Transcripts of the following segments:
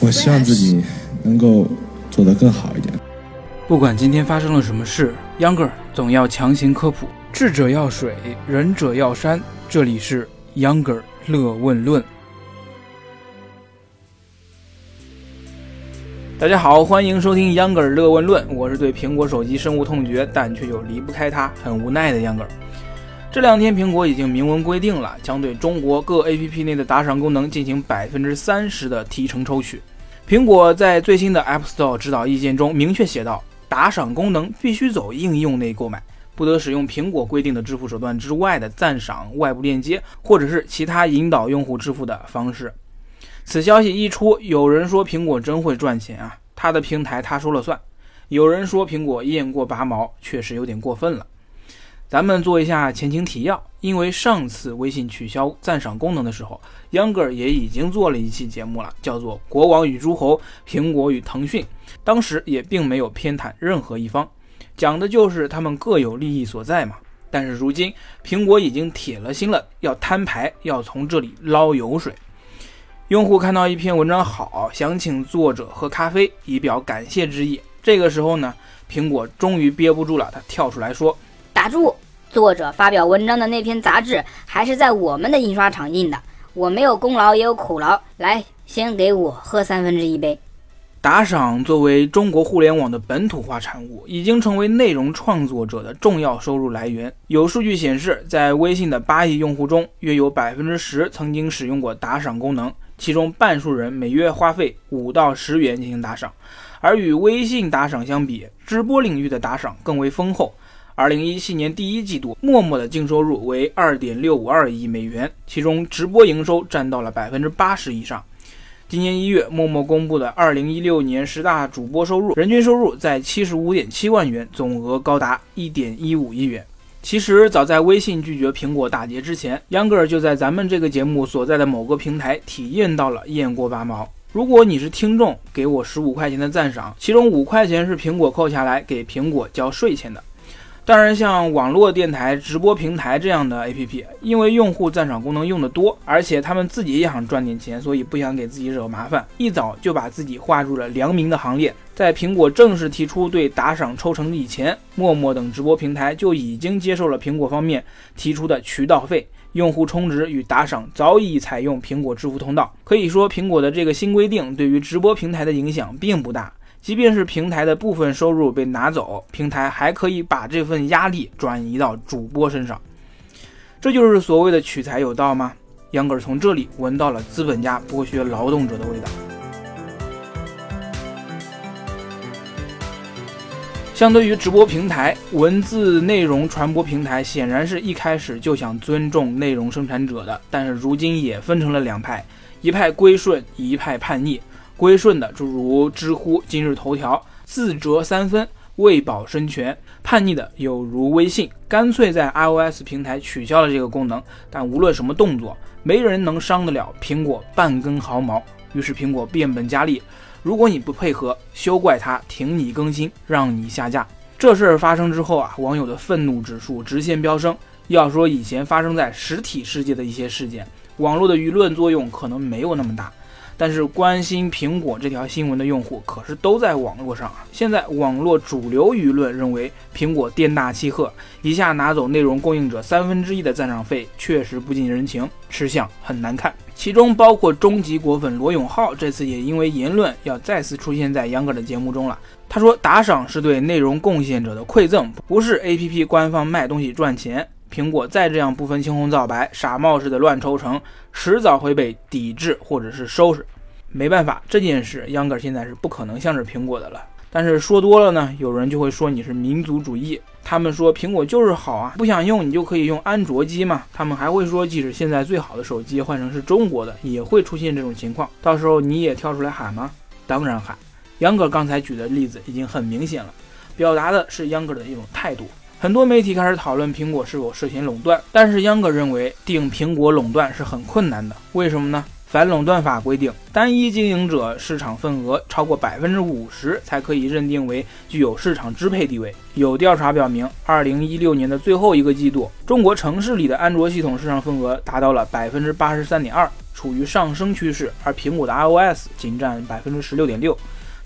我希望自己能够做得更好一点。不管今天发生了什么事，Younger 总要强行科普。智者要水，仁者要山。这里是 Younger 乐问论。大家好，欢迎收听 Younger 乐问论。我是对苹果手机深恶痛绝，但却又离不开它，很无奈的 Younger。这两天，苹果已经明文规定了，将对中国各 APP 内的打赏功能进行百分之三十的提成抽取。苹果在最新的 App Store 指导意见中明确写道，打赏功能必须走应用内购买，不得使用苹果规定的支付手段之外的赞赏外部链接，或者是其他引导用户支付的方式。此消息一出，有人说苹果真会赚钱啊，他的平台他说了算；有人说苹果雁过拔毛，确实有点过分了。咱们做一下前情提要，因为上次微信取消赞赏功能的时候，Younger 也已经做了一期节目了，叫做《国王与诸侯：苹果与腾讯》，当时也并没有偏袒任何一方，讲的就是他们各有利益所在嘛。但是如今苹果已经铁了心了，要摊牌，要从这里捞油水。用户看到一篇文章好，想请作者喝咖啡以表感谢之意。这个时候呢，苹果终于憋不住了，他跳出来说：“打住！作者发表文章的那篇杂志还是在我们的印刷厂印的，我没有功劳也有苦劳。来，先给我喝三分之一杯。”打赏作为中国互联网的本土化产物，已经成为内容创作者的重要收入来源。有数据显示，在微信的八亿用户中，约有百分之十曾经使用过打赏功能。其中半数人每月花费五到十元进行打赏，而与微信打赏相比，直播领域的打赏更为丰厚。二零一七年第一季度，陌陌的净收入为二点六五二亿美元，其中直播营收占到了百分之八十以上。今年一月，陌陌公布的二零一六年十大主播收入，人均收入在七十五点七万元，总额高达一点一五亿元。其实早在微信拒绝苹果打劫之前，秧歌儿就在咱们这个节目所在的某个平台体验到了雁过拔毛。如果你是听众，给我十五块钱的赞赏，其中五块钱是苹果扣下来给苹果交税钱的。当然，像网络电台、直播平台这样的 APP，因为用户赞赏功能用的多，而且他们自己也想赚点钱，所以不想给自己惹麻烦，一早就把自己划入了良民的行列。在苹果正式提出对打赏抽成以前，陌陌等直播平台就已经接受了苹果方面提出的渠道费，用户充值与打赏早已采用苹果支付通道。可以说，苹果的这个新规定对于直播平台的影响并不大。即便是平台的部分收入被拿走，平台还可以把这份压力转移到主播身上，这就是所谓的取财有道吗？杨哥从这里闻到了资本家剥削劳动者的味道。相对于直播平台，文字内容传播平台显然是一开始就想尊重内容生产者的，但是如今也分成了两派，一派归顺，一派叛逆。归顺的诸如知乎、今日头条，自折三分，为保生权；叛逆的有如微信，干脆在 iOS 平台取消了这个功能。但无论什么动作，没人能伤得了苹果半根毫毛。于是苹果变本加厉，如果你不配合，休怪他停你更新，让你下架。这事儿发生之后啊，网友的愤怒指数直线飙升。要说以前发生在实体世界的一些事件，网络的舆论作用可能没有那么大。但是关心苹果这条新闻的用户可是都在网络上啊！现在网络主流舆论认为苹果店大欺客，一下拿走内容供应者三分之一的赞赏费，确实不近人情，吃相很难看。其中包括终极果粉罗永浩，这次也因为言论要再次出现在杨哥的节目中了。他说打赏是对内容贡献者的馈赠，不是 APP 官方卖东西赚钱。苹果再这样不分青红皂白、傻帽似的乱抽成，迟早会被抵制或者是收拾。没办法，这件事秧歌现在是不可能向着苹果的了。但是说多了呢，有人就会说你是民族主义。他们说苹果就是好啊，不想用你就可以用安卓机嘛。他们还会说，即使现在最好的手机换成是中国的，也会出现这种情况。到时候你也跳出来喊吗？当然喊。秧歌刚才举的例子已经很明显了，表达的是秧歌的一种态度。很多媒体开始讨论苹果是否涉嫌垄断，但是秧歌认为定苹果垄断是很困难的。为什么呢？反垄断法规定，单一经营者市场份额超过百分之五十才可以认定为具有市场支配地位。有调查表明，二零一六年的最后一个季度，中国城市里的安卓系统市场份额达到了百分之八十三点二，处于上升趋势，而苹果的 iOS 仅占百分之十六点六。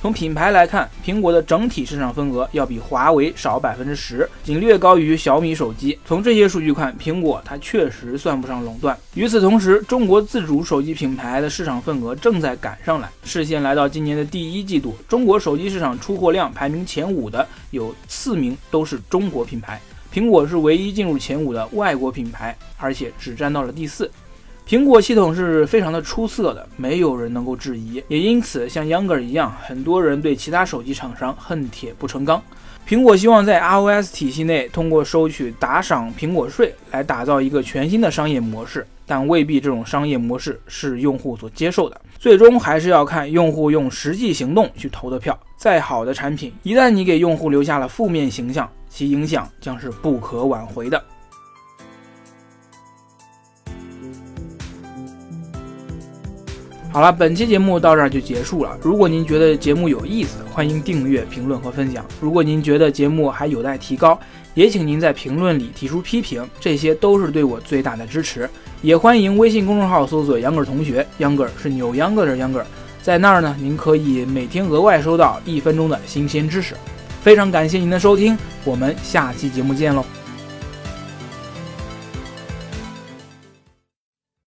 从品牌来看，苹果的整体市场份额要比华为少百分之十，仅略高于小米手机。从这些数据看，苹果它确实算不上垄断。与此同时，中国自主手机品牌的市场份额正在赶上来。视线来到今年的第一季度，中国手机市场出货量排名前五的有四名都是中国品牌，苹果是唯一进入前五的外国品牌，而且只占到了第四。苹果系统是非常的出色的，没有人能够质疑。也因此，像 Yonger 一样，很多人对其他手机厂商恨铁不成钢。苹果希望在 iOS 体系内通过收取打赏苹果税来打造一个全新的商业模式，但未必这种商业模式是用户所接受的。最终还是要看用户用实际行动去投的票。再好的产品，一旦你给用户留下了负面形象，其影响将是不可挽回的。好了，本期节目到这儿就结束了。如果您觉得节目有意思，欢迎订阅、评论和分享。如果您觉得节目还有待提高，也请您在评论里提出批评，这些都是对我最大的支持。也欢迎微信公众号搜索“秧歌同学”，秧歌是扭秧歌的秧歌，在那儿呢，您可以每天额外收到一分钟的新鲜知识。非常感谢您的收听，我们下期节目见喽。